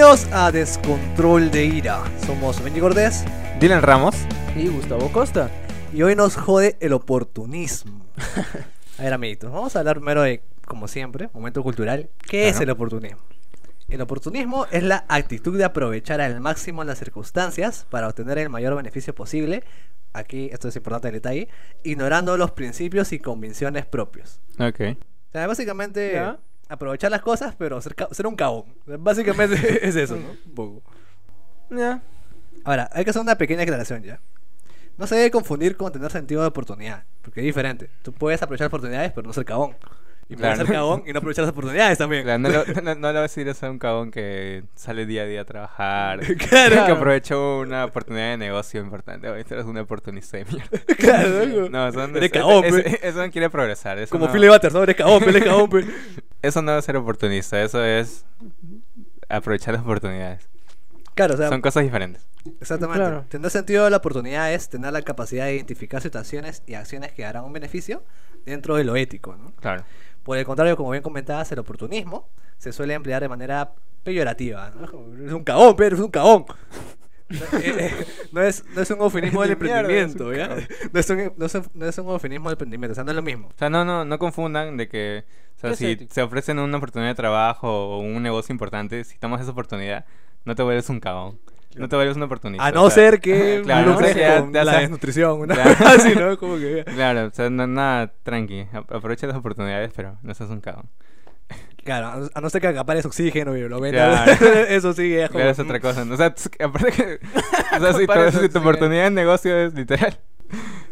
Bienvenidos a Descontrol de Ira. Somos Benji Cortés Dylan Ramos. Y Gustavo Costa. y hoy nos jode el oportunismo. A ver, amiguitos, vamos a hablar primero de, como siempre, momento cultural. ¿Qué es el oportunismo? El oportunismo es la actitud de aprovechar al máximo las circunstancias para obtener el mayor beneficio posible. Aquí, esto es importante el detalle, ignorando los principios y convicciones propios. Ok. O sea, básicamente Ya. Aprovechar las cosas, pero ser, ser un cabón. Básicamente es eso, ¿no? Un poco. Ya. Ahora, hay que hacer una pequeña aclaración ya. No se debe confundir con tener sentido de oportunidad, porque es diferente. Tú puedes aprovechar oportunidades, pero no ser cabón. Y puedes Claro. ser cabón y no aprovechar las oportunidades también. Claro, no, lo, no, no le vas a decir a un cabón que sale día a día a trabajar. Claro. Que aprovechó una oportunidad de negocio importante. Oye, tú eres un oportunista de mierda. claro, ¿no? No, Eres cabón, eso, no quiere progresar. Como no, Philly Butters, ¿no? Eres cabón, eres cabón. Eso no es ser oportunista. Eso es aprovechar las oportunidades. Claro, o sea, Son cosas diferentes. exactamente. Claro. Tener sentido de la oportunidad es tener la capacidad de identificar situaciones y acciones que harán un beneficio dentro de lo ético, ¿no? Claro. Por el contrario, como bien comentabas, el oportunismo se suele emplear de manera peyorativa. ¿no? Eres un cagón, pero eres un cagón. No, es, no es un eufemismo del emprendimiento, ¿ya? No es, un, no, es un, no es un eufemismo del emprendimiento, o sea, no es lo mismo. O sea, no, no, no confundan de que, o sea, ¿Qué es si se ofrecen una oportunidad de trabajo o un negocio importante, si tomas esa oportunidad, no te vuelves un cagón. No te vuelves un oportunista. A o no sea, ser que claro, no con ya la desnutrición, una Claro. así, ¿no? Como que... Claro, o sea, no- nada, tranqui. Aprovecha las oportunidades, pero no seas un cagón. Claro, a no- ser que acapares oxígeno y lo. Claro. Eso sí es como... Claro, es otra cosa. O sea, aparte que... O sea, si tu, si oportunidad de negocio es literal.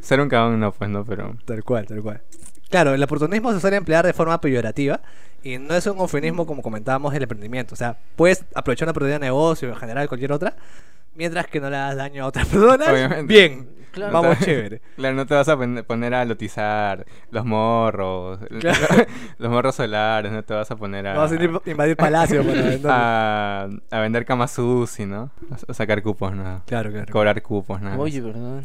Ser un cagón, no, pues no, pero... Tal cual, tal cual. Claro, el oportunismo se suele emplear de forma peyorativa y no es un eufemismo como comentábamos del emprendimiento. O sea, puedes aprovechar una oportunidad de negocio, en general cualquier otra, mientras que no le hagas daño a otras personas. Obviamente. Bien, Claro. vamos No te- chévere. Claro, no te vas a pon- poner a lotizar los morros, Claro. los morros solares, no te vas a poner a... Vamos a ir a invadir palacios para venderlo. a, a vender Kamasusi, ¿no? A, sacar cupos, ¿no? Claro, claro. Cobrar cupos, ¿no? Oye, ¿verdad?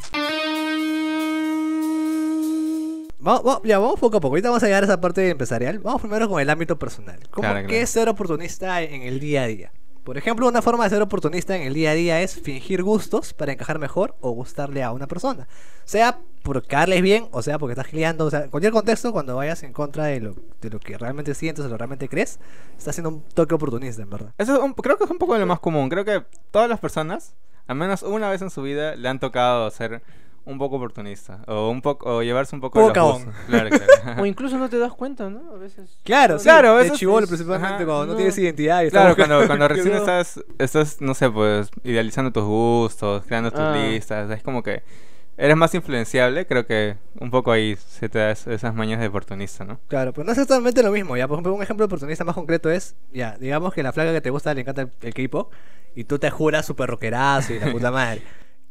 Vamos, vamos- ya, vamos poco a poco. Ahorita vamos a llegar a esa parte empresarial. Vamos primero con el ámbito personal. ¿Cómo, Claro, ¿Qué claro. es ser oportunista en el día a día? Por ejemplo, una forma de ser oportunista en el día a día es fingir gustos para encajar mejor o gustarle a una persona. Sea por caerles bien o sea porque estás gileando. O sea, en cualquier contexto, cuando vayas en contra de lo, de lo que realmente sientes o lo realmente crees, estás haciendo un toque oportunista, en verdad. Eso es un- creo que es un poco lo más común. Creo que todas las personas, al menos una vez en su vida, le han tocado ser un poco oportunista. O un poco o llevarse un poco de los. Claro, claro. O incluso no te das cuenta, ¿no? A veces. Claro, sí, Claro, de chivolo es- principalmente ajá, cuando no, no. tienes identidad. Y Claro, estás cuando, cuando recién no. estás, estás, no sé, pues, idealizando tus gustos, creando tus Ah. listas, es como que eres más influenciable, creo que un poco ahí se te da es- esas mañas de oportunista, ¿no? Claro, pero no es exactamente lo mismo. Ya, por ejemplo, un ejemplo de oportunista más concreto es, ya, digamos que la flaca que te gusta le encanta el, el K-pop y tú te juras súper rockerazo y la puta madre.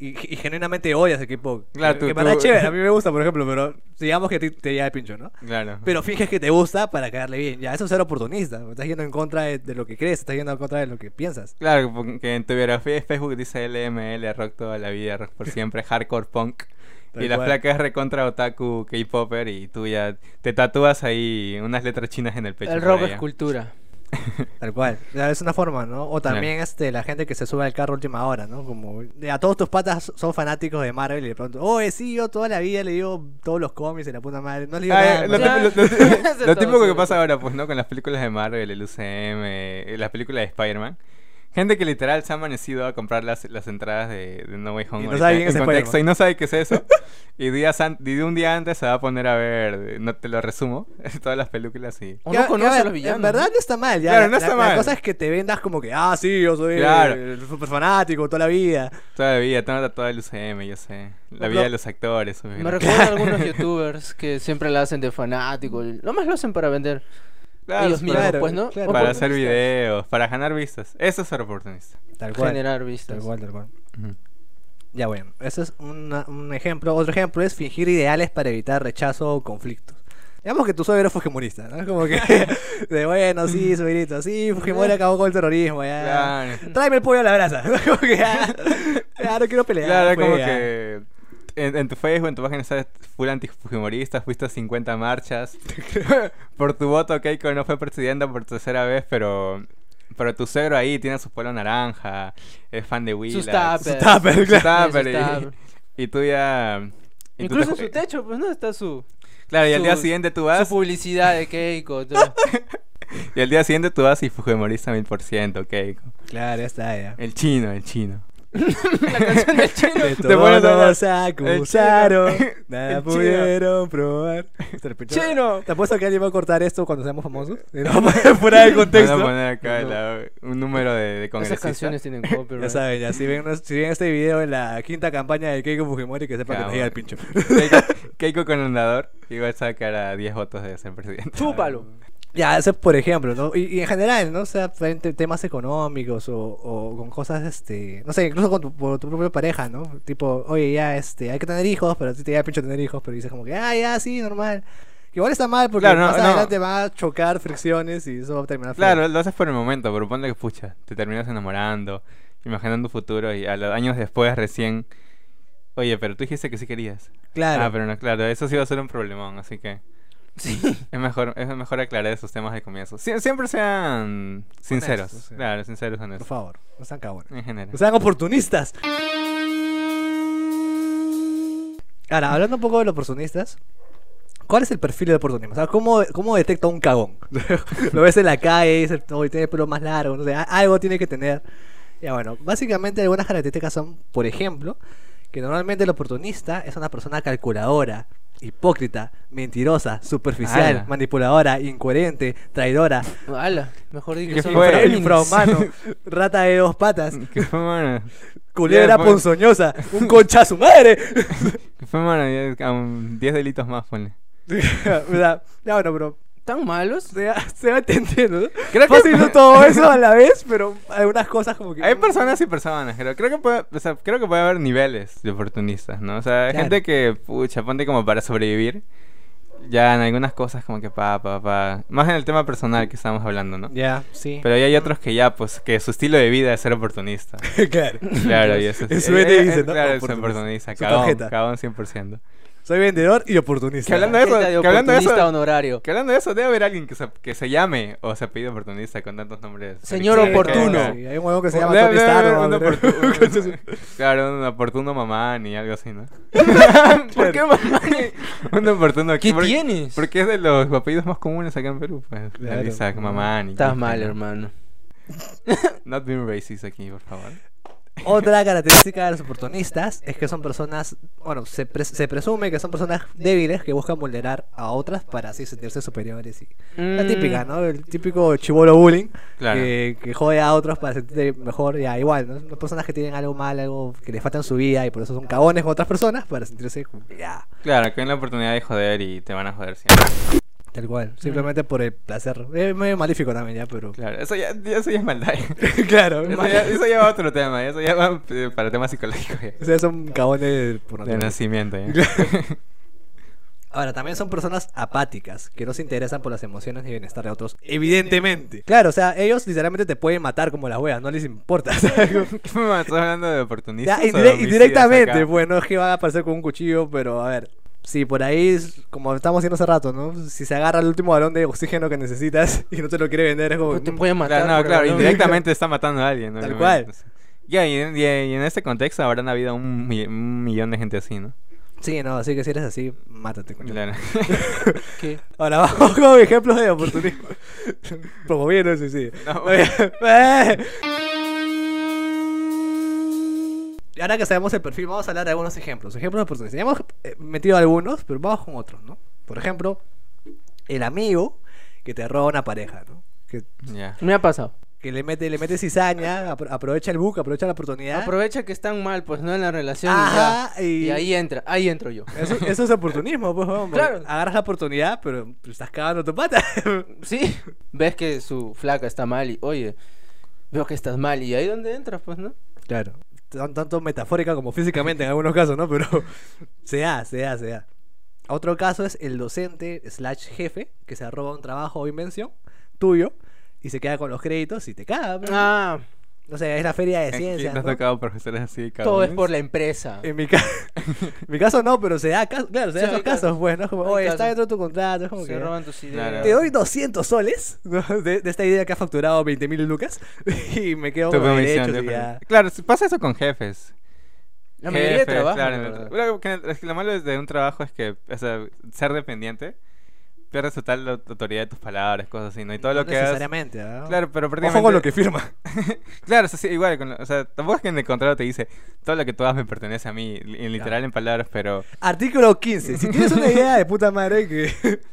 Y, y genuinamente odias el K-pop. Claro, que, tú- que para tú- chévere, a mí me gusta, por ejemplo, pero digamos que ti te llega el pincho, ¿no? Claro. Pero finges que te gusta para caerle bien. Ya, eso es ser oportunista. Estás yendo en contra de, de lo que crees, estás yendo en contra de lo que piensas. Claro, porque en tu biografía de Facebook dice LML, rock toda la vida, rock por siempre, hardcore punk. Tal y la cual. flaca es recontra otaku, K-popper y tú ya te tatúas ahí unas letras chinas en el pecho. El rock es cultura. Tal cual. Es una forma, ¿no? O también este, la gente que se sube al carro a última hora, ¿no? Como a todos tus patas son fanáticos de Marvel y de pronto, oh, sí, yo toda la vida le digo todos los cómics y la puta madre. No le digo Ah, nada. lo, ¿no? Ya. típico- lo- típico que pasa ahora, pues, ¿no? Con las películas de Marvel, el UCM, eh, las películas de Spider-Man. Gente que literal se ha amanecido a comprar las, las entradas de, de No Way Home Y no sabe en es contexto y no sabe qué es eso. y, días an- y de un día antes se va a poner a ver, no te lo resumo, todas las películas y... O no conoce a a los villanos. En verdad no está mal, ya. Claro, La- no está la, mal. La cosa es que te vendas como que, ah, sí, yo soy Claro. el super fanático toda la vida. Toda la vida, toda, toda el UCM, yo sé. La vida lo- de los actores. Me biografía. recuerdan algunos youtubers que siempre la hacen de fanático. Lo más lo hacen para vender. Claro, ellos mismos, claro, pues, ¿no? claro. Para hacer videos, para ganar vistas. Eso es ser oportunista. Tal cual. Generar vistas. Tal cual, tal cual. Ya bueno, ese es una- un ejemplo. Otro ejemplo es fingir ideales para evitar rechazo o conflictos. Digamos que tu suegro fue fujimorista, ¿no? Como que, de bueno, sí, suegrito, sí, Fujimori acabó con el terrorismo, ya. Claro. Tráeme el pollo a la brasa. Como que ya, ya no quiero pelear. Claro, pues, como ya. que en, en tu Facebook, en tu página estás full antifujimorista, fuiste a 50 marchas. por tu voto, Keiko no fue presidenta por tercera vez, pero pero tu suegro ahí tiene su pelo naranja, es fan de. Sus tuppers. Su tupper, Su claro. Sus y-. Y, tú ya... y tú Incluso te- en su techo, pues no está su, Claro, y al día su- siguiente tú su vas... publicidad de Keiko. Y al día siguiente tú vas y Fujimorista mil por ciento, Keiko. Claro, ya está ya. El chino, el chino. La canción del chino. De a todos acusaron, nada El chino. pudieron probar. ¡Chino! ¿Te apuesto que alguien va a cortar esto cuando seamos famosos? No, fuera de contexto. Van a poner acá No. la- un número de, de Esas congresistas. canciones tienen Ya copyright. saben, ya si ven, si ven este video en la quinta campaña de Keiko Fujimori, que sepa que Claro. nos llega el pincho. Keiko, Keiko con andador, igual sacar a 10 votos de ser presidente. Chúpalo. Ya, eso por ejemplo, ¿no? Y, y en general, ¿no? O sea, te- temas económicos o, o con cosas, este, no sé, incluso con tu, por tu propia pareja, ¿no? Tipo, oye, ya, este, hay que tener hijos, pero a ti te da pincho tener hijos, pero dices como que, ah, ya, sí, normal. Que igual está mal porque Claro, no, más no. adelante va a chocar fricciones y eso va a terminar. Claro, lo haces por el momento, pero ponle que pucha, te terminas enamorando, imaginando un futuro y a los años después recién. Oye, pero tú dijiste que sí querías. Claro. Ah, pero no, claro, eso sí va a ser un problemón, así que Sí. es mejor, es mejor aclarar esos temas de comienzo. Sie- siempre sean sinceros, sí. claro, sinceros Por favor, no sean cagones. En general. No sean oportunistas. Ahora, hablando un poco de los oportunistas, ¿cuál es el perfil de oportunismo? O sea, ¿cómo, cómo detecta un cagón? Lo ves en la calle y dices, "Oye, tiene el pelo más largo, no sé, algo tiene que tener. Ya bueno, básicamente algunas características son, por ejemplo, que normalmente el oportunista es una persona calculadora, hipócrita, mentirosa, superficial, Ala. manipuladora, incoherente, traidora, Ala, mejor di ¿Qué que son fue? Infrahumano, rata de dos patas, ¿Qué fue, mano? culebra ponzoñosa, un concha a su madre. ¿Qué fue, mano? Ya, um, 10 delitos más, ponle. O sea, ya bueno, pero ¿Tan malos? se va, se va entendiendo. Creo que- Fácil no todo eso a la vez, pero algunas cosas como que... Hay personas y personas, creo. Creo que puede, o sea, creo que puede haber niveles de oportunistas, ¿no? O sea, hay Claro. gente que, pucha, ponte como para sobrevivir. Ya en algunas cosas como que pa, pa, pa. Más en el tema personal que estamos hablando, ¿no? Ya, sí. Pero ahí hay otros que ya, pues, que su estilo de vida es ser oportunista. claro. Claro, y eso es... su eh, dice, eh, ¿no? Claro, es Oportunista. Cagón, cagón 100%. Soy vendedor y oportunista. Que hablando de eso, de que hablando de oportunista eso, honorario. que hablando de eso, debe haber alguien que se, que se llame o se apellide oportunista con tantos nombres. Señor Sí, oportuno. Sí, hay un huevo que se llama Debe- Tony Claro, un oportuno mamá ni algo así, ¿no? ¿Por qué mamá? un oportuno ¿Qué porque- tienes? Porque es de los apellidos más comunes acá en Perú, pues. Claro. Isaac, mamá, ni Estás mal, hermano. Not being racist aquí, por favor. Otra característica de los oportunistas es que son personas, bueno, se, pres- se presume que son personas débiles que buscan vulnerar a otras para así sentirse superiores. Y... La Mm. típica, ¿no? El típico chivolo bullying Claro. que, que jode a otros para sentirse mejor. Ya, igual, ¿no? Son personas que tienen algo mal, algo que les falta en su vida y por eso son cagones con otras personas para sentirse ya, Claro, que hay la oportunidad de joder y te van a joder siempre. Tal cual. Simplemente por el placer. Es medio malífico también, ya, pero. Claro, eso ya, eso ya es maldad. claro, Eso ya, eso ya va a otro tema, eso ya va eh, para temas psicológicos. ya. O sea, son cagones por De nacimiento, ya. Ahora, también son personas apáticas, que no se interesan por las emociones ni bienestar de otros. Evidentemente. Claro, o sea, ellos literalmente te pueden matar como las weas, no les importa. ¿sabes? ¿Qué me ¿Estás hablando de oportunistas? Ya, indire- indirectamente, pues no es que van a aparecer con un cuchillo, pero a ver. Si por ahí, como estamos haciendo hace rato, ¿no? Si se agarra el último balón de oxígeno que necesitas y no te lo quiere vender, es como. Te mm, puede matar. Claro, no, claro, indirectamente está matando a alguien. ¿no? Tal Obviamente. cual. Ya, y, en- y en- y en este contexto habrán habido un, mi- un millón de gente así, ¿no? Sí, no, así que si eres así, mátate, coño. Claro. ¿Qué? Ahora vamos con ejemplos de oportunismo. Promoviendo el suicidio. No, Eh. Y ahora que sabemos el perfil, vamos a hablar de algunos ejemplos. Ejemplos de oportunistas. Ya hemos eh, metido algunos, pero vamos con otros, ¿no? Por ejemplo, el amigo que te roba una pareja, ¿no? Que, ya. Me ha pasado. que le mete, le mete cizaña, apro- aprovecha el book, aprovecha la oportunidad. Aprovecha que están mal, pues no en la relación. y Ajá, ya. y- Y ahí entra, ahí entro yo. Eso, eso es oportunismo, pues, vamos. Claro. Agarras la oportunidad, pero pero estás cagando tu pata. Sí, ves que su flaca está mal y, oye, veo que estás mal y ahí donde entras, pues, ¿no? Claro. Tan- Tanto metafórica como físicamente en algunos casos, ¿no? Pero se da, se da, se da. Otro caso es el docente slash jefe que se roba un trabajo o invención tuyo y se queda con los créditos y te caga. Ah, No sé, es la feria de ¿En quién ciencias. te has ¿no? tocado profesores así? Todo es por la empresa. En mi, ca- en mi caso no, pero se da caso, claro, se Sí, da esos casos. casos, pues, ¿no? Como, oye, está dentro de tu contrato, es como Se que... roban tus ideas. Claro. Te doy 200 soles ¿no? de, de esta idea que ha facturado 20 mil lucas y me quedo Tu con derechos y de- ya. Claro, pasa eso con jefes. La mayoría de Jefes, trabajo. claro, lo malo de un trabajo es que, o sea, ser dependiente, pierdes total la autoridad de tus palabras, cosas así, ¿no? Y todo No lo que hagas... necesariamente, ¿ah? Claro, pero Ojo prácticamente... con lo que firma. Claro, sí, sí, igual, con lo- o sea, tampoco es que en el contrato te dice todo lo que tú hagas me pertenece a mí, en literal en palabras, pero... Artículo 15. Si tienes una idea de puta madre que...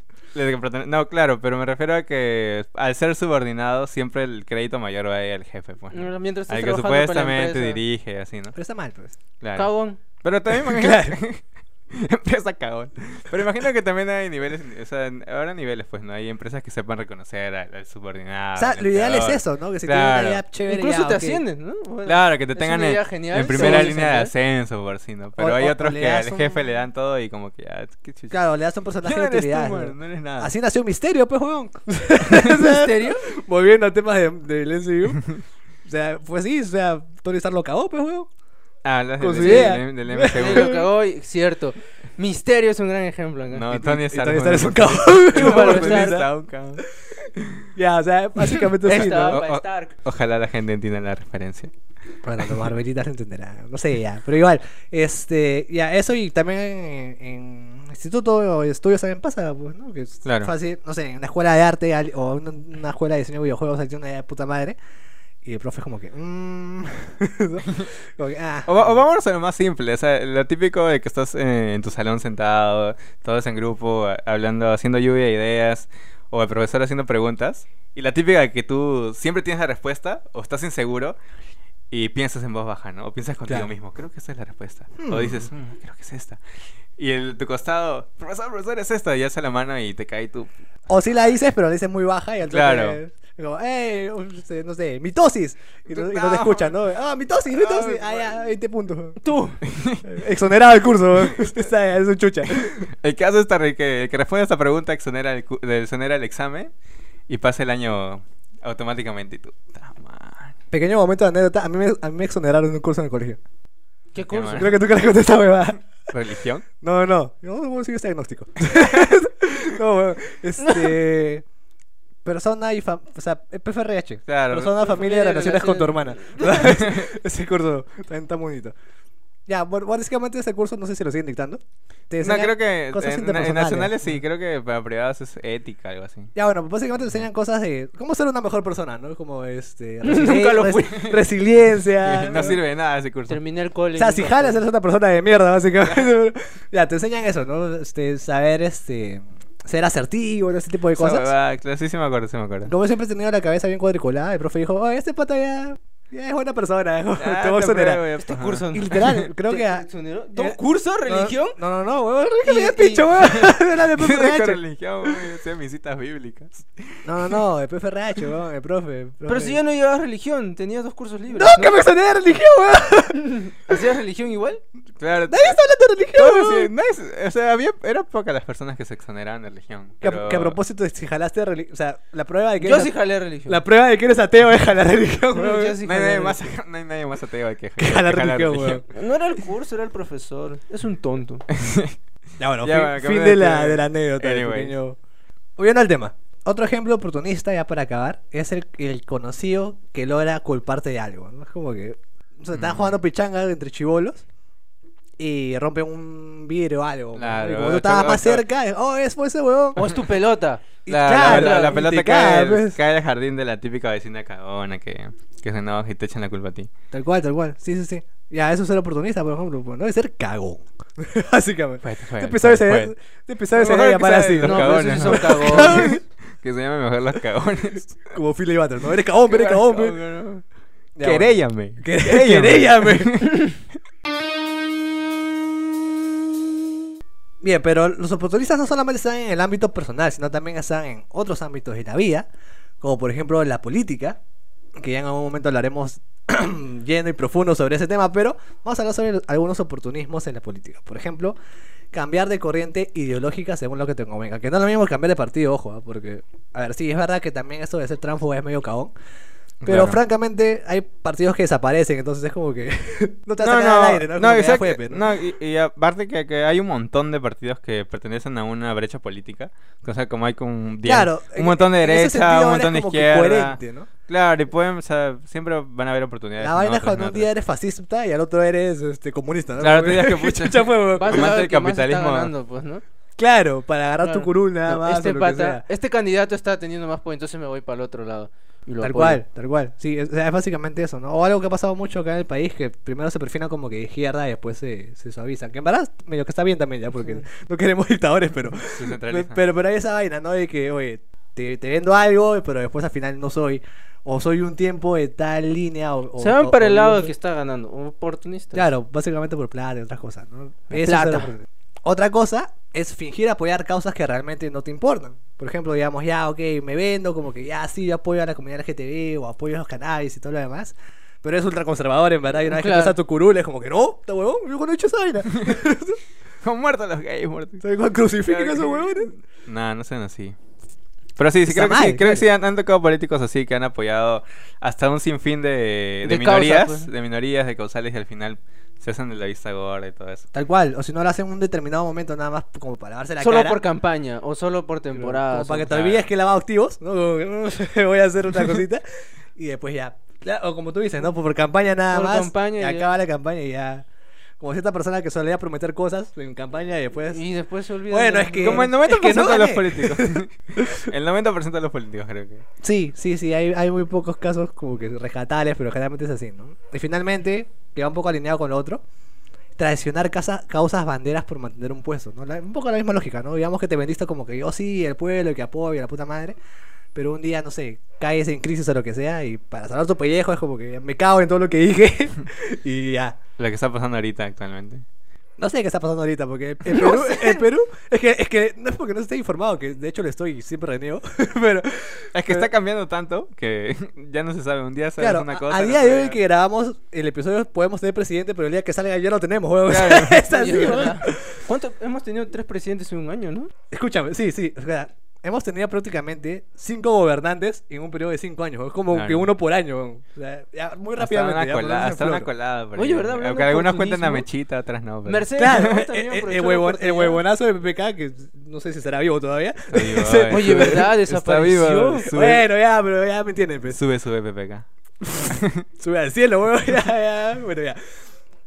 No, claro, pero me refiero a que al ser subordinado siempre el crédito mayor va a ir al jefe, pues. ¿no? No, Mientras Al que supuestamente dirige, así, ¿no? Pero está mal, pues. Claro. Cagón. Pero también. Claro. Empresa cagón. Pero imagino que también hay niveles, o sea, ahora niveles, pues, ¿no? Hay empresas que sepan reconocer al, al subordinado. o sea, al lo ideal es eso, ¿no? Que si Claro. una idea chévere Incluso ya, te ok. ascienden, ¿no? Bueno, Claro, que te es tengan en, primera línea de ascenso, por si no. Pero O- hay o- otros que al un- jefe le dan todo y como que ya, qué chucha. Claro, le das un personaje ¿Quién de tú, utilidad. man? ¿no? No eres nada. Así nació Misterio, pues, weón. ¿Misterio? Volviendo a temas de- MCU. o sea, pues sí, o sea, Tony Stark lo cagó, pues, weón. Ah, hablas con del, su idea. del, del Sí, MCU. lo cagó y cierto. Misterio es un gran ejemplo. No, Y- Tony Stark. Tony Stark es un cagón. Ya, o sea, básicamente sí, Esta ¿no? O- o-. Ojalá la gente entienda la referencia. Bueno, los Marvelitas lo entenderán. No sé, ya. Pero igual, este, ya, eso y también en, en instituto de estudios también pasa, pues, ¿no? Que es Claro. fácil, no sé, en una escuela de arte o en una, una escuela de diseño de videojuegos hay una de puta madre. Y el profe es como que, mmm. como que, ah. O, o vámonos a lo más simple, o sea, lo típico de que estás eh, en tu salón sentado, todos en grupo, hablando, haciendo lluvia de ideas, o el profesor haciendo preguntas, y la típica de que tú siempre tienes la respuesta, o estás inseguro, y piensas en voz baja, ¿no? O piensas contigo Claro. mismo, creo que esa es la respuesta. Hmm. O dices, "Mm, creo que es esta. Y el tu costado, profesor, profesor, es esta, y alza la mano y te cae tú. O si la dices, pero la dices muy baja y al Claro. Como, hey, no sé, no sé, mitosis. Y no, y no No. te escuchan, ¿no? Ah, mitosis, mitosis. Ah, Ah, ya, 20 puntos. Tú. Exonerado el curso. Es un chucha. El esta, re- que, el que responde a esta pregunta exonera el, exonera el examen y pasa el año automáticamente y tú. Pequeño momento de anécdota. A mí me, a mí me exoneraron en un curso en el colegio. ¿Qué curso? Creo que tú crees que te esta huevada. ¿Religión? No, no. No, no soy este diagnóstico. no, weón. Este. Persona y fam... O sea, PFRH. Claro. Persona, familia y relaciones con tu hermana. ese curso también está bonito. Ya, bueno, básicamente ese curso no sé si lo siguen dictando. Te No, creo que cosas en, en nacionales sí, creo que para privados es ética, algo así. Ya, bueno, pues básicamente te enseñan cosas de cómo ser una mejor persona, ¿no? Como este. Nunca lo fui. Resiliencia. no sirve de nada ese curso. Terminé el cole. O sea, si jalas, eres una persona de mierda, básicamente. ya, te enseñan eso, ¿no? Este, saber, este, ser asertivo, ese tipo de cosas. sí, sí me acuerdo, sí me acuerdo. Como siempre he tenido la cabeza bien cuadriculada, el profe dijo, oh, este pata ya es buena persona, Ah, te voy a te exonerar. apruebo, Este ajá. curso. Y literal, creo ¿Te que... a- eh, ¿Dos cursos? ¿Religión? No, no, no, weón, ya y- picho, weón. Era de PFRH. religión, o sea, mis citas bíblicas. No, no, no, el PFRH, weón, el profe. Pero si ya no llevabas religión, tenías dos cursos libres. ¡No, que me exoneré de religión, weón! ¿Hacías religión igual? Claro. Nadie está hablando de religión, weón. o sea, había, eran pocas las personas que se exoneraban de religión. Que, a- pero- que a propósito de si jalaste religión, o sea, la prueba de que Yo eres sí jalé religión. la prueba de que eres ateo es jalar religión, weón. No hay, nadie más, religión. no hay nadie más ateo que, Que religión. No era el curso, era el profesor. Es un tonto. Ya bueno, Ya, fin, bueno, fin cambiando de la, de la anécdota. Volviendo al tema. Otro ejemplo oportunista, ya para acabar, es el, el conocido que logra culparte de algo. ¿no? Es como que o sea, están Mm. jugando pichanga entre chivolos y rompen un vidrio o algo. Claro, y como tú estabas más cerca, oh, es fue ese huevón. O es tu pelota. Y La, claro, la- la- la y pelota te cae, pues. cae al jardín de la típica vecina cagona que, que se enoja y te echan la culpa a ti. Tal cual, tal cual. Sí, sí, sí. Ya, eso es ser oportunista, por ejemplo. pues, no es ser cagón. Básicamente. Este fue, este episodio se Mejor debe que llamar así. No, ¿no? cagones, son ¿no? cagones. Que se llame mejor los cagones. Como Philly Butter, ¿no? Eres cagón, eres cagón, Queréllame. Que- Queréllame. Bien, pero los oportunistas no solamente están en el ámbito personal, sino también están en otros ámbitos de la vida, como por ejemplo la política, que ya en algún momento hablaremos lleno y profundo sobre ese tema, pero vamos a hablar sobre algunos oportunismos en la política. Por ejemplo, cambiar de corriente ideológica según lo que te convenga. Que no es lo mismo cambiar de partido, ojo, ¿ah? porque, a ver, sí, es verdad que también esto de ser tránsfugo es medio cagón, Pero Claro. francamente hay partidos que desaparecen, entonces es como que no te vas a No, sacar no, al aire, ¿no? no, que fue, pero- no, y, y aparte que, que hay un montón de partidos que pertenecen a una brecha política, o sea, como hay con Claro, un montón de derecha, un montón de izquierda. coherente, ¿no? Claro, y pueden, o sea, siempre van a haber oportunidades. La vaina es cuando un día eres fascista y al otro eres este, comunista, ¿no? Claro, tú digas que pucha. fue, Amante del más ganando, pues, ¿no? Claro, para agarrar tu curul nada No, más. este o lo que pata, sea. este candidato está teniendo más poder, entonces me voy para el otro lado. Y lo Tal apoyo. cual, tal cual. Sí, es, es básicamente eso, ¿no? O algo que ha pasado mucho acá en el país, que primero se perfilan como que izquierda y después se, se suavizan. Que en verdad, medio que está bien también ya, porque no queremos dictadores, pero, pero, pero hay esa vaina, ¿no? De que, oye, te, te vendo algo, pero después al final no soy. O soy un tiempo de tal línea. O, o- Se van o- para o el lado yo- que está ganando, oportunista. Claro, básicamente por plata y otras cosas, ¿no? De Eso es plata. lo- Otra cosa es fingir apoyar causas que realmente no te importan. Por ejemplo, digamos, ya, ok, me vendo, como que ya sí, yo apoyo a la comunidad LGTB o apoyo a los cannabis y todo lo demás. Pero es ultraconservador, en verdad. Y una vez que Claro. empieza tu curul, es como que no, está huevón, yo no he hecho esa vaina. Son muertos los gays, muertos. ¿Sabes cuál crucifican a esos huevones? No, no sean así. Pero sí, sí creo, que sí, mal, creo que sí claro. han, han tocado políticos así que han apoyado hasta un sinfín de, de, De causa, minorías, pues. de minorías, de causales y al final se hacen de la vista gorda y todo eso. Tal cual, o si no lo hacen en un determinado momento nada más como para lavarse la Solo cara. por campaña o solo por temporada. Como para que te claro. olvides que he lavado activos, ¿no? Como que, voy a hacer otra cosita. y después ya. Ya, O como tú dices, ¿no? Por, por campaña nada Por más. campaña y ya. acaba la campaña y ya. Como cierta persona que solía prometer cosas en campaña y después. Y después se olvida. Bueno, es que- Como el 90% es que no de los políticos. el 90% de los políticos creo que. Sí, sí, sí. Hay, hay muy pocos casos como que rescatables, pero generalmente es así, ¿no? Y finalmente, que va un poco alineado con lo otro. Traicionar casa- causas banderas por mantener un puesto, ¿no? La- un poco la misma lógica, ¿no? Digamos que te vendiste como que yo sí, el pueblo, que apoya, la puta madre. Pero un día, no sé, caes en crisis o lo que sea y para salvar tu pellejo es como que me cago en todo lo que dije y ya. Lo que está pasando ahorita actualmente. No sé qué está pasando ahorita porque en Perú, en Perú es, que, es que no es porque no esté informado, que de hecho lo estoy y siempre reniego, pero Es que está cambiando tanto que ya no se sabe. Un día sabes claro, una a- cosa. a el día otro de hoy que grabamos el episodio podemos tener presidente, pero el día que salga ya lo tenemos, huevón. Claro. es así. Hemos tenido tres presidentes en un año, ¿no? Escúchame, sí, sí, o sea, hemos tenido prácticamente cinco gobernantes en un periodo de cinco años, es como Claro. que uno por año, huevón. o sea, ya muy Hasta rápidamente. una ya, colada, hasta una colada. por Oye. ¿verdad? Aunque algunos cuentan a oportunismo. mechita, otras no. pero- Mercedes. El, la el huevonazo de PPK, que no sé si será vivo todavía. Vivo. Oye, ¿verdad? Está vivo. Desapareció. Sube, Bueno, ya, pero ya me entienden, pues. sube, sube PPK. Sube al cielo, huevón. Ya, ya. Bueno, ya.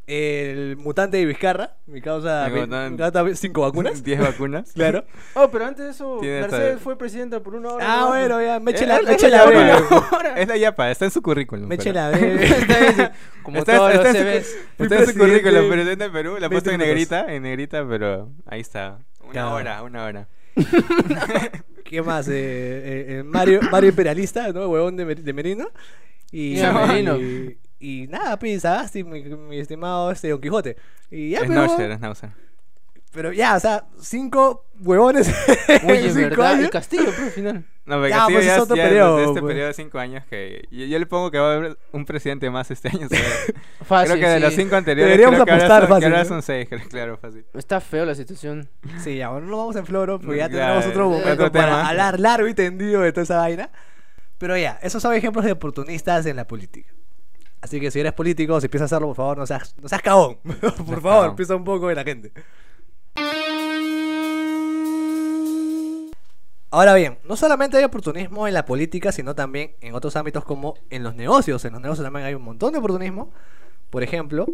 El mutante de Vizcarra, mi causa, Mi causa cinco vacunas. 10 vacunas. Claro. Oh, pero antes de eso, Mercedes fue presidenta por una hora. Ah, ¿no? bueno, ya. Me eché Eh, la, es- me es eché la. Es la yapa, está en su currículum. Me eché la. Está ahí, Como Está- todos está los en su- Está en su currículum, presidente de Perú. La ha puesto en 20 minutos. negrita, en negrita, pero ahí está. Una Claro. hora, una hora. ¿Qué más? Eh, eh, eh, Mario, Mario Imperialista, ¿no? Huevón de, Mer- de Merino. Y, Y de Merino. y, y nada, pues, Sagasti, mi, mi estimado este Don Quijote. Y ya, es pero, pero ya, o sea, cinco huevones Oye, en cinco ¿verdad? años. El Castillo, pero al final. No, pero Ya, Castillo pues, ya, es otro ya periodo, de este pues. periodo de 5 años que... Yo, yo le pongo que va a haber un presidente más este año. Fácil, creo que de sí. los 5 anteriores Deberíamos creo que ahora apostar son- que fácil, ahora ¿no? son 6, claro, fácil. Está feo la situación. Sí, ya, bueno, no vamos en floro, porque ya Ya, tenemos otro momento otro para hablar largo y tendido de toda esa vaina. Pero ya, esos son ejemplos de oportunistas en la política. Así que si eres político, si empiezas a hacerlo, por favor, no seas, no seas cagón. por favor, piensa un poco en la gente. Ahora bien, no solamente hay oportunismo en la política, sino también en otros ámbitos como en los negocios. En los negocios también hay un montón de oportunismo. Por ejemplo,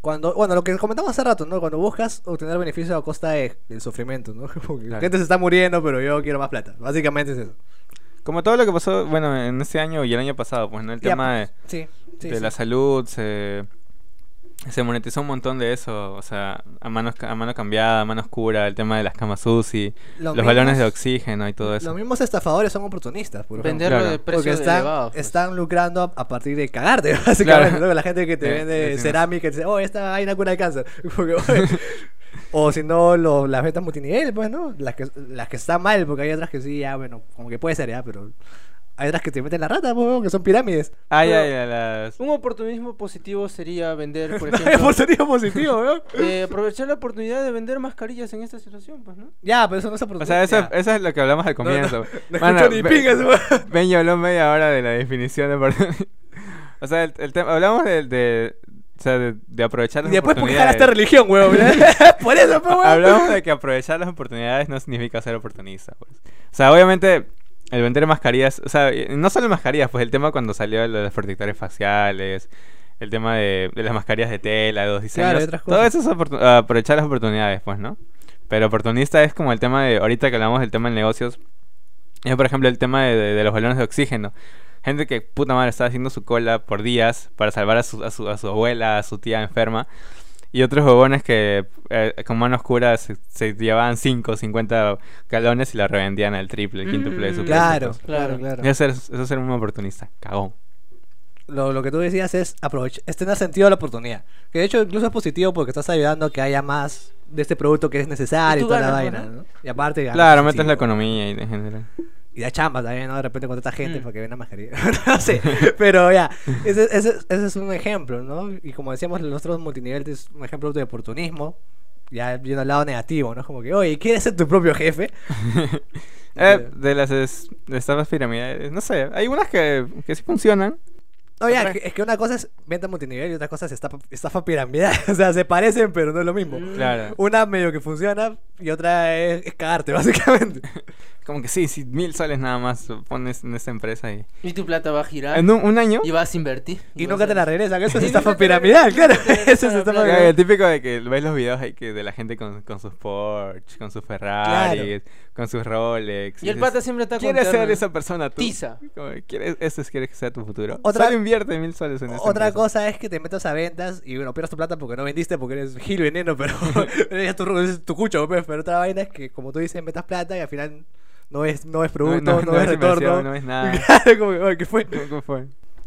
cuando, bueno, lo que comentamos hace rato, ¿no? Cuando buscas obtener beneficios a costa de- del sufrimiento, ¿no? Como que la Claro. gente se está muriendo, pero yo quiero más plata. Básicamente es eso. Como todo lo que pasó, bueno, en este año y el año pasado, pues, ¿no? El Ya, tema de, Sí, sí, de sí. la salud, se, se monetizó un montón de eso, o sea, a mano, a mano cambiada, a mano oscura, el tema de las camas UCI, Los los balones de oxígeno y todo eso. Los mismos estafadores son oportunistas, por. Venderlo claro. de Porque precios están, elevados. pues. están lucrando a, a partir de cagarte, básicamente. Claro. ¿no? La gente que te Eh, vende cerámica y te dice, oh, esta vaina cura el cáncer. Porque, o si no, lo- las ventas multinivel, pues, ¿no? Las que, las que están mal, porque hay otras que sí, ya, bueno, como que puede ser, ya, pero Hay otras que te meten la rata, pues, weón, que son pirámides. Ah, ya, Pero- ya, las... Un oportunismo positivo sería vender, por ejemplo, Por sentido positivo, weón. eh, aprovechar la oportunidad de vender mascarillas en esta situación, pues, ¿no? Ya, pero eso no es O oportunidad. sea, eso, eso es lo que hablamos al comienzo. No Mano, escucho ni ve- pingas, ya habló media hora de la definición de oportunidad. O sea, el, el tema, hablamos de, de, o sea, de, de aprovechar Y las después porque oportunidades. jalaste religión, weón. Por eso, pues, weón. Hablamos de que aprovechar las oportunidades no significa ser oportunista, pues. O sea, obviamente, el vender mascarillas, o sea, y no solo mascarillas, pues el tema cuando salió lo de los protectores faciales, el tema de, de las mascarillas de tela, de los diseños, Claro, y otras todo cosas. eso es aprovechar las oportunidades, pues, ¿no? Pero oportunista es como el tema de, ahorita que hablamos del tema de negocios, es por ejemplo el tema de, de- de los balones de oxígeno. Gente que, puta madre, está haciendo su cola por días para salvar a su, a su, a su abuela, a su tía enferma. Y otros huevones que eh, con mano oscura se, se llevaban 5 50 galones y la revendían al triple, el quíntuple de su Mm, precio, Claro, claro, claro. Eso es, eso es ser un oportunista, cagón. Lo, lo que tú decías es aprovechar, es tener sentido a la oportunidad. Que de hecho incluso es positivo porque estás ayudando a que haya más de este producto que es necesario y, Y toda la ganas, vaina, ¿no? ¿no? Y aparte ganas, Claro, sí, metes la weón. economía y en general. Y da chamba también, ¿no? De repente contrata gente Mm. para que venda mascarilla. no sé, pero ya, ese, ese- ese es un ejemplo, ¿no? Y como decíamos, los otros multiniveles es un ejemplo de oportunismo, ya viendo al lado negativo, ¿no? Es como que, oye, ¿quieres ser tu propio jefe? Eh, de las es- de estafas piramidales, no sé, hay unas que, que sí funcionan. No, ya, es que, una cosa es venta multinivel y otra cosa es estafa, estafa piramidal. o sea, se parecen, pero no es lo mismo. Claro. Una medio que funciona y otra es, es cagarte, básicamente. Como que sí, sí, mil soles nada más pones en esta empresa y... Y tu plata va a girar. En un, un año... Y vas a invertir. Y vas nunca a- te la regresan. Eso es Y estafa piramidal, claro. Eso es estafa piramidal. el típico de que ves los videos ahí que de la gente con, con sus Porsche, con sus Ferrari, con sus Rolex. Y el dices, pata siempre está con ¿Quieres ser esa persona tú? Tiza. ¿Quieres, ¿Eso es, quieres que sea tu futuro? Otra- Solo invierte mil soles en esa Otra empresa. cosa es que te metas a ventas y bueno, pierdas tu plata porque no vendiste, porque eres gil veneno, pero es tu, es tu cucho, pues. Pero otra vaina es que, como tú dices, metas plata y al final no ves, no ves producto, no, no inversión, retorno. no ves nada. Claro, como que, oye, ¿qué fue? ¿Cómo- cómo fue?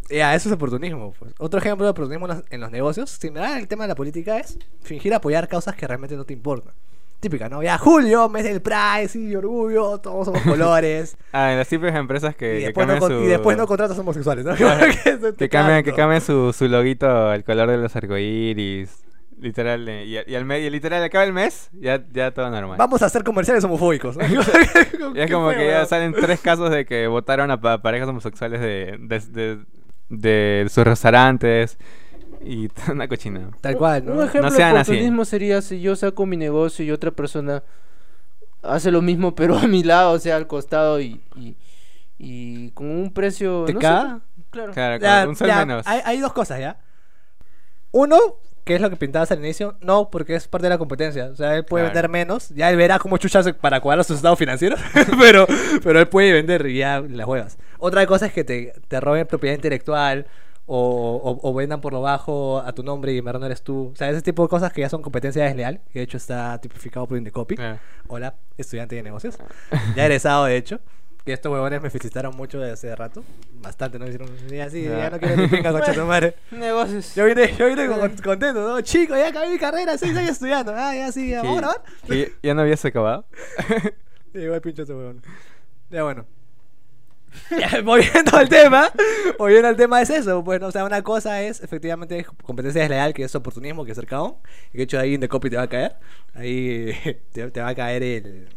Ya, eso es oportunismo. Pues. Otro ejemplo de oportunismo en los, negocios, similar al tema de la política, es fingir apoyar causas que realmente no te importan. Típica, ¿no? Ya, Julio, mes del Pride, sí, orgullo, todos somos colores. Ah, en las típicas empresas que, y, que después no, su... y después no contratas homosexuales, ¿no? Claro. Que cambian, que canto. cambian su, su loguito al color de los arcoíris. Literal, eh, y, y al medio, literal, acaba el mes, ya, ya todo normal. Vamos a hacer comerciales homofóbicos. Y es como feo, que ya salen tres casos de que votaron a pa- parejas homosexuales de, de, de, de sus restaurantes y una cochinada. Tal cual, Un ¿no? ejemplo No sean de así. oportunismo sería si yo saco mi negocio y otra persona hace lo mismo, pero a mi lado, o sea, al costado y, y, y con un precio. ¿Te no sé, claro. Claro, Ya, con un sol ya, menos. Hay, hay dos cosas, ¿ya? Uno, que es lo que pintabas al inicio, no, porque es parte de la competencia. O sea, él puede Claro. vender menos, ya él verá cómo chuchas para cuadrar sus estados financieros, pero, pero él puede vender y ya la juegas. Otra cosa es que te, te roben propiedad intelectual o, o- o vendan por lo bajo a tu nombre y en verdad no eres tú. O sea, ese tipo de cosas que ya son competencia desleal, que de hecho está tipificado por Indecopy. Claro. Hola, estudiante de negocios. Ya egresado, de hecho. Que estos huevones me felicitaron mucho desde hace rato. Bastante, ¿no? Me Hicieron ya sí, ya Ya. no quiero ni pinga, concha tu madre. Negocios. Yo vine, yo vine con- contento, ¿no? Chico, ya acabé mi carrera, seis años estudiando. Ah, ya sí, ya, ¿vamos a grabar? ¿Y- ¿Ya no habías acabado? Y igual pincho ese huevón. Ya bueno. Volviendo al tema, volviendo al tema es eso, pues, ¿no? o sea, una cosa es efectivamente competencia desleal, que es oportunismo, que es ser cagón, y de hecho ahí en The Copy te va a caer, ahí te, te va a caer el,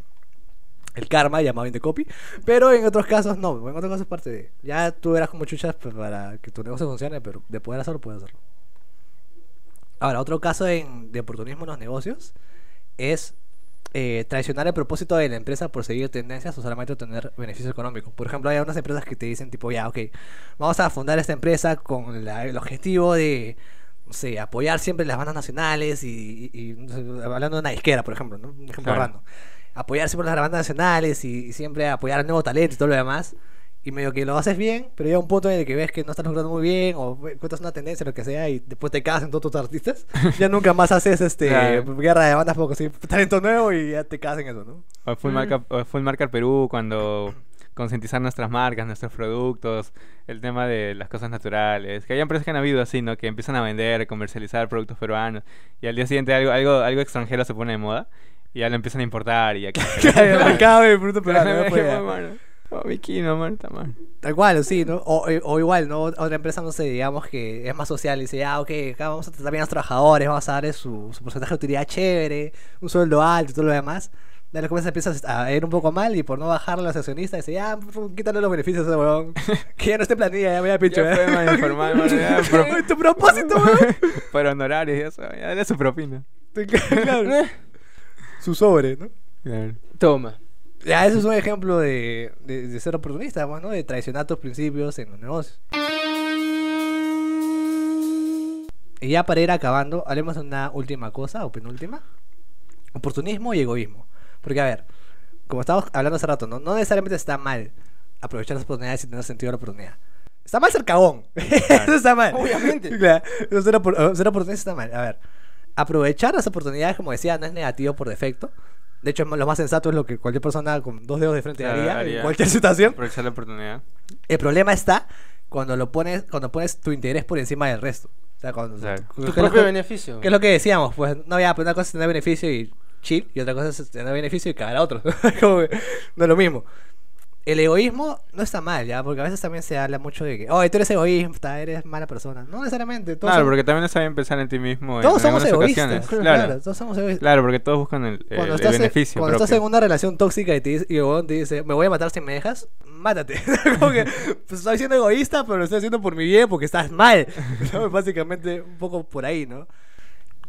el karma llamado in the copy, pero en otros casos no, en otros casos es parte de, ya tú eras como chuchas pues, para que tu negocio funcione, pero de poder hacerlo, puedes hacerlo. Ahora, otro caso en- de oportunismo en los negocios es eh, traicionar el propósito de la empresa por seguir tendencias o solamente obtener beneficio económico. Por ejemplo, hay unas empresas que te dicen tipo, ya, ok, vamos a fundar esta empresa con la- el objetivo de, no sé, apoyar siempre las bandas nacionales y, hablando de una disquera, por ejemplo, ¿no? Un ejemplo Claro. random. Apoyar siempre las bandas nacionales y, y siempre apoyar al nuevo talento y todo lo demás. Y medio que lo haces bien, pero llega un punto en el que ves que no estás logrando muy bien o encuentras una tendencia, lo que sea, y después te cagas en todos tus artistas. ya nunca más haces este Claro. guerra de bandas porque sí, talento nuevo y ya te cagas en eso, ¿no? O Full, Mm. marca, o Full Marca Perú cuando concientizar nuestras marcas, nuestros productos, el tema de las cosas naturales. Que hay empresas que han habido así, ¿no? Que empiezan a vender, comercializar productos peruanos y al día siguiente algo, algo, algo extranjero se pone de moda y ya lo empiezan a importar y ya... Acaba el producto peruano, ya. Oh, Vicky, no, man. Tal cual, sí, ¿no? O, eh, o igual, ¿no? Otra empresa, no sé, digamos que es más social y dice, ah, ok, acá vamos a tratar bien a los trabajadores, vamos a darles su, su porcentaje de utilidad chévere, un sueldo alto y todo lo demás. De repente empiezas a ir un poco mal y por no bajarle a los accionistas, dice, ya, pf, quítale los beneficios a ese huevón. que ya no esté planilla, ya me voy a pincho, Ya fue mal informado, mano, ya, pro- tu propósito, weón. por honorarios y eso, ya dale su propina. Claro. Su sobre, ¿no? Claro. Toma. Ya, eso es un ejemplo de, de, de ser oportunista, ¿no? De traicionar tus principios en los negocios. Y ya para ir acabando, hablemos de una última cosa, o penúltima. Oportunismo y egoísmo. Porque, a ver, como estábamos hablando hace rato, no, no necesariamente está mal aprovechar las oportunidades y tener sentido de la oportunidad. Está mal ser cagón. Eso está mal. Obviamente. Claro, ser, opor- ser oportunista está mal. A ver, aprovechar las oportunidades, como decía, no es negativo por defecto. De hecho, lo más sensato es lo que cualquier persona con dos dedos de frente Claro, haría, en cualquier situación. Aprovechar la oportunidad. El problema está cuando lo pones, cuando pones tu interés por encima del resto. O sea, cuando, Claro. ¿qué Tu propio que- beneficio. ¿Qué es lo que decíamos? Pues no, ya, pero una cosa es tener beneficio y chill, y otra cosa es tener beneficio y cagar a. Como que no es lo mismo. El egoísmo no está mal, ¿ya? Porque a veces también se habla mucho de que, oh, tú eres egoísta, eres mala persona. No necesariamente. Todos Claro, somos- porque también está bien pensar en ti mismo todos en somos egoístas. ocasiones. Claro, Claro. todos somos egoístas. Claro, porque todos buscan el, el- Cuando, el estás, en- beneficio cuando estás propio. en una relación tóxica y, te dice, y el te dice, me voy a matar si me dejas, mátate. Como que, pues estoy siendo egoísta, pero lo estoy haciendo por mi bien porque estás mal. ¿no? Básicamente, un poco por ahí, ¿no?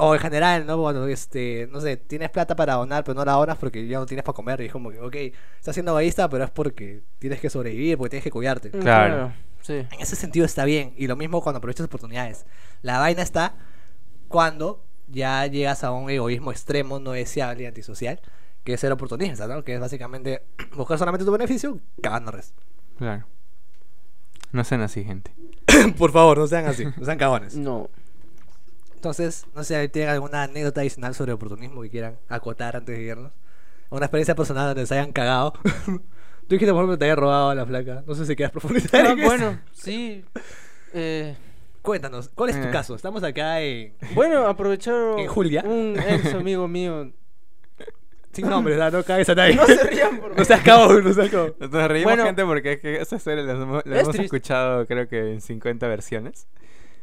O en general, ¿no? Cuando, este, no sé, tienes plata para donar, pero no la donas porque ya no tienes para comer. Y es como que, ok, estás siendo egoísta, pero es porque tienes que sobrevivir, porque tienes que cuidarte. Mm, Claro. Sí. En ese sentido está bien. Y lo mismo cuando aprovechas oportunidades. La vaina está cuando ya llegas a un egoísmo extremo, no deseable y antisocial, que es ser oportunista, ¿no? Que es básicamente buscar solamente tu beneficio, cagando res. Claro. No sean así, gente. Por favor, no sean así, no sean cagones. No. Entonces, no sé, ¿tienen alguna anécdota adicional sobre oportunismo que quieran acotar antes de irnos? Una experiencia personal donde se hayan cagado. Tú dijiste, por ejemplo, que te había robado a la flaca. No sé si quieras profundizar. Ah, en eso. bueno, sí. Eh, Cuéntanos, ¿cuál es tu Eh. caso? Estamos acá en... bueno, aprovecharon ¿En Julia? un ex amigo mío. Sin nombres, no cagues a nadie. No se rían, por No seas cagón, no seas cagón. Nos reímos, Bueno. gente, porque es que esa historia la hemos, la Es hemos triste. escuchado, creo que en 50 versiones.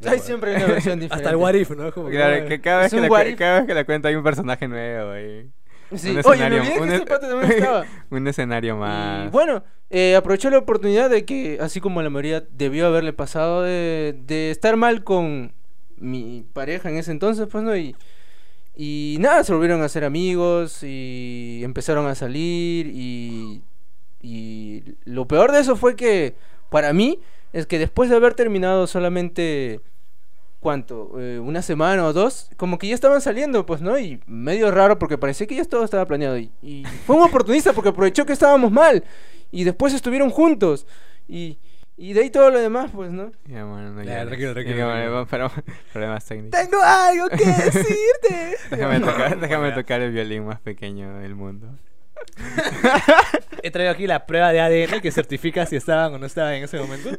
Hay siempre una versión diferente. Hasta el what if, ¿no? Como Claro, que- cada vez que, un la, cada vez que la cuenta hay un personaje nuevo ahí. Sí. Un Oye, me escenario- un ese también estaba. un escenario más. Y bueno, eh, aprovechó la oportunidad de que, así como la mayoría debió haberle pasado, de, de estar mal con mi pareja en ese entonces, pues no, y, y nada, se volvieron a ser amigos y empezaron a salir y, y lo peor de eso fue que, para mí, es que después de haber terminado solamente... ¿Cuánto? Eh, ¿Una semana o dos? Como que ya estaban saliendo, pues, ¿no? Y medio raro porque parecía que ya todo estaba planeado. Y, y fue un oportunista porque aprovechó que estábamos mal. Y después estuvieron juntos. Y, y de ahí todo lo demás, pues, ¿no? Ya, bueno, no Ya, tranquilo, tranquilo, Ya, bueno, tranquilo. pero- problemas técnicos. Tengo algo que decirte. Déjame, tocar, déjame tocar el violín más pequeño del mundo. He traído aquí la prueba de ADN que certifica si estaban o no estaban en ese momento.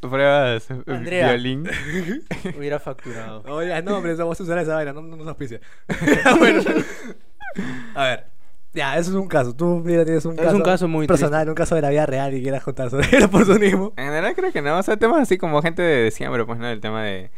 Pruebas Andrea. violín. Hubiera facturado. Oye, no, hombre, vamos a usar esa vaina, no, no nos auspicia. bueno, a ver. Ya, eso es un caso. Tú, mira, tienes un Es caso, un caso muy personal, un caso de la vida real y quieras contar sobre el oportunismo. En general creo que no, o sea, temas así como gente de siempre, pues, ¿no? El tema de,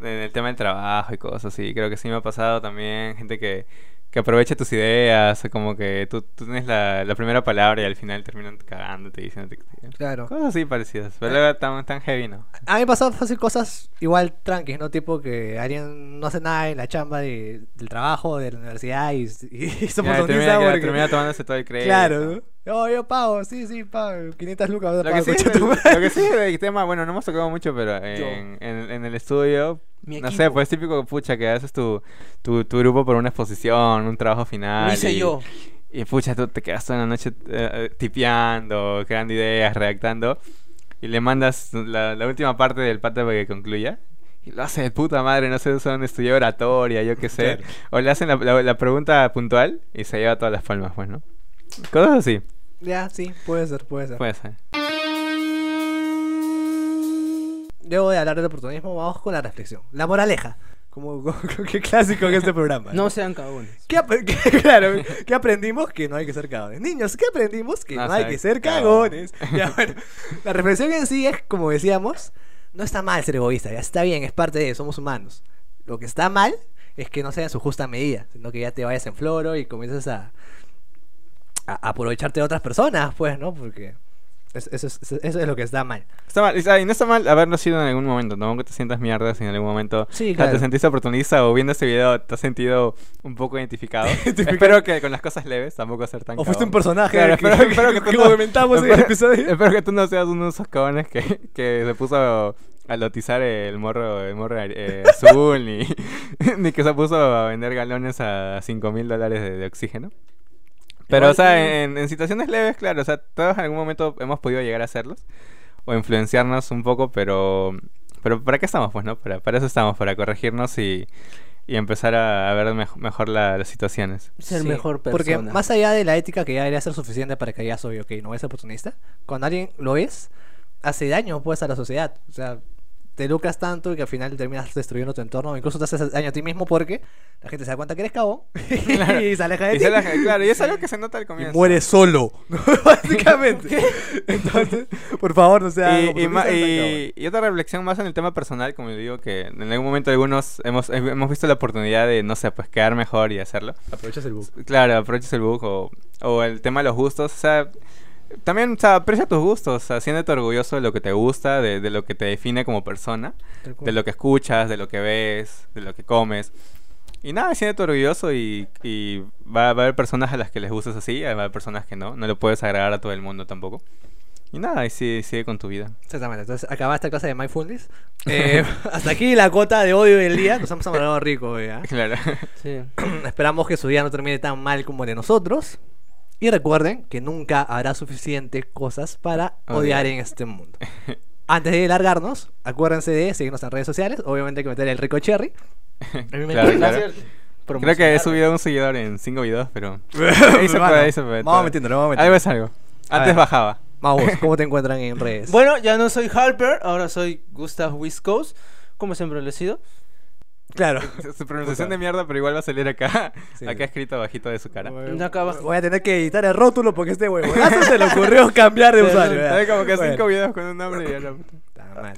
de- el tema del trabajo y cosas así, creo que sí me ha pasado también, gente que, que aprovecha tus ideas, como que tú, tú tienes la, la primera palabra y al final terminan cagándote y diciéndote que... Claro. Cosas así parecidas, pero luego tan, tan heavy, ¿no? A mí me pasado fácil cosas igual tranquis, ¿no? Tipo que alguien no hace nada en la chamba de- del trabajo, de la universidad y, y, y Ya, oportuniza termina, porque- termina tomándose todo el crédito. Claro, ¿no? Oh, yo pago, sí, sí, pago. 500 lucas. Lo pago, que, sí, madre. lo que sí del tema, bueno, no hemos tocado mucho, pero en, en, en el estudio, Mi no sé, pues típico, pucha, que haces tu, tu, tu grupo por una exposición, un trabajo final. Lo hice y, yo. Y pucha, tú te quedas toda la noche eh, tipeando, creando ideas, redactando, y le mandas la, la última parte del pata para que concluya. Y lo hace de puta madre, no sé, son estudió oratoria, yo qué sé. Claro. O le hacen la, la- la pregunta puntual y se lleva todas las palmas, pues, ¿no? Cosas así, Ya, sí, puede ser, puede ser. puede ser. Luego de hablar del oportunismo, vamos con la reflexión. La moraleja. Como, como- qué clásico en este programa. No sean cagones. ¿Qué, claro, ¿qué aprendimos? Que no hay que ser cagones. Niños, ¿qué aprendimos? Que no, No hay que ser cagones. Ya, bueno, la reflexión en sí es, como decíamos, no está mal ser egoísta, ya está bien, es parte de, somos humanos. Lo que está mal es que no sea en su justa medida, sino que ya te vayas en floro y a a aprovecharte de otras personas, pues, ¿no? Porque es- eso, es, eso es lo que está mal. Está mal, y no está mal haberlo sido en algún momento, tampoco te sientas mierda si en algún momento Sí, claro. te sentiste oportunista o viendo este video te has sentido un poco identificado. espero que con las cosas leves tampoco ser tan O fuiste un personaje Claro, que, espero, espero que tú no, comentamos en el espero- episodio. espero que tú no seas uno de esos cagones que, que se puso a lotizar el morro, el morro eh, azul, ni, ni que se puso a vender galones a 5 mil dólares de, de oxígeno. Pero, o sea, en, en situaciones leves, claro, o sea, todos en algún momento hemos podido llegar a hacerlos o influenciarnos un poco, pero, pero ¿para qué estamos, pues, no? Para, para eso estamos, para corregirnos y, y empezar a, a ver mej- mejor la- las situaciones. Ser Sí, mejor persona. Porque más allá de la ética que ya debería ser suficiente para que ya soy, ok, no voy a ser oportunista, cuando alguien lo es, hace daño pues a la sociedad. O sea, te lucras tanto que al final terminas destruyendo tu entorno, o incluso te haces daño a ti mismo porque la gente se da cuenta que eres Claro. y se aleja de Y ti. se claro, y es algo que se nota al Y comienzo. mueres solo, básicamente. Entonces, por favor, no sea Y, y, ma- y- y otra reflexión más en el tema personal, como yo digo, que en algún momento algunos hemos, hemos visto la oportunidad de, no sé, pues quedar mejor y hacerlo. Aprovechas el bug. Claro, aproveches el bug o, o el tema de los gustos. O sea, también, o sea, aprecia tus gustos. O sea, siéntete orgulloso de lo que te gusta, de, de lo que te define como persona, de lo que escuchas, de lo que ves, de lo que comes. Y nada, siéntete orgulloso y, y va, va a haber personas a las que les gustes así, va a haber personas que no. No le puedes agradar a todo el mundo tampoco. Y nada, y sigue, sigue con tu vida. Exactamente, entonces acaba esta clase de mindfulness. Eh, hasta aquí la cuota de odio del día. Nos hemos amargado rico, ¿eh? Claro. Sí. Esperamos que su día no termine tan mal como el de nosotros. Y recuerden que nunca habrá suficientes cosas para odiar Odiar. en este mundo. Antes de largarnos, acuérdense de seguirnos en redes sociales. Obviamente hay que meter el rico cherry. A mí me Claro, claro. Creo que he subido un seguidor en cinco videos, pero... ahí se puede, ahí se puede, Vamos metiéndolo, vamos Algo metiéndolo. es algo. Antes bajaba. Vamos, ¿cómo te encuentran en redes? Bueno, ya no soy Halper, ahora soy Gustav Wiscos, como siempre lo he sido. Claro. Su pronunciación de mierda, pero igual va a salir acá. Sí. Acá escrito bajito de su cara. Acá abajo. Voy a tener que editar el rótulo porque este huevonazo se le ocurrió cambiar de usuario. Hay como que Bueno. cinco videos con un nombre y ya la puta. Está mal.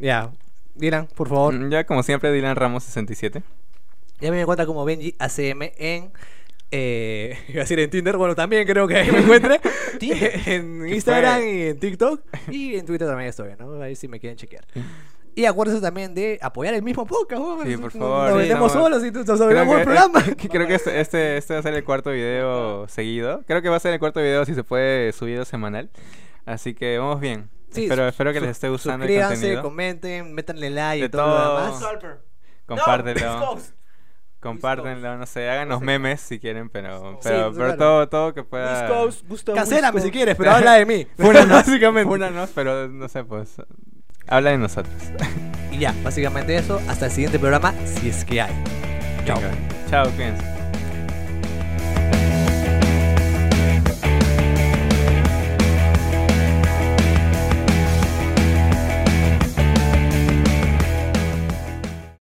Ya. Dylan, por favor. Mm, Ya como siempre, Dylan Ramos 67. Ya me encuentra como Benji ACM en. Eh, iba a decir en Tinder, bueno, también creo que ahí me encuentre. en ¿Qué Instagram fue? y en TikTok. Y en Twitter también estoy, ¿no? Ahí si me quieren chequear. Y acuérdense también de apoyar el mismo podcast, weón. Sí, por favor, Nos sí, vendemos no, solos y nos Creo abrimos el que, programa. creo que este, este, este va a ser el cuarto video seguido. Creo que va a ser el cuarto video si se puede subido semanal. Así que vamos bien. Sí, espero espero que les esté gustando el Suscríbanse, contenido. comenten, métanle like y De todo lo todo. demás. Compártelo. Compártenlo, no sé, háganos No memes si quieren, pero, Sí, pero, claro. todo, todo que pueda. Wiscos, Gustav Cancélame si quieres, pero habla de mí. Fúnanos, básicamente. fúnanos, pero no sé, pues. Habla de nosotros. Y ya, básicamente eso. Hasta el siguiente programa, si es que hay. Chao. Chao, cuídense.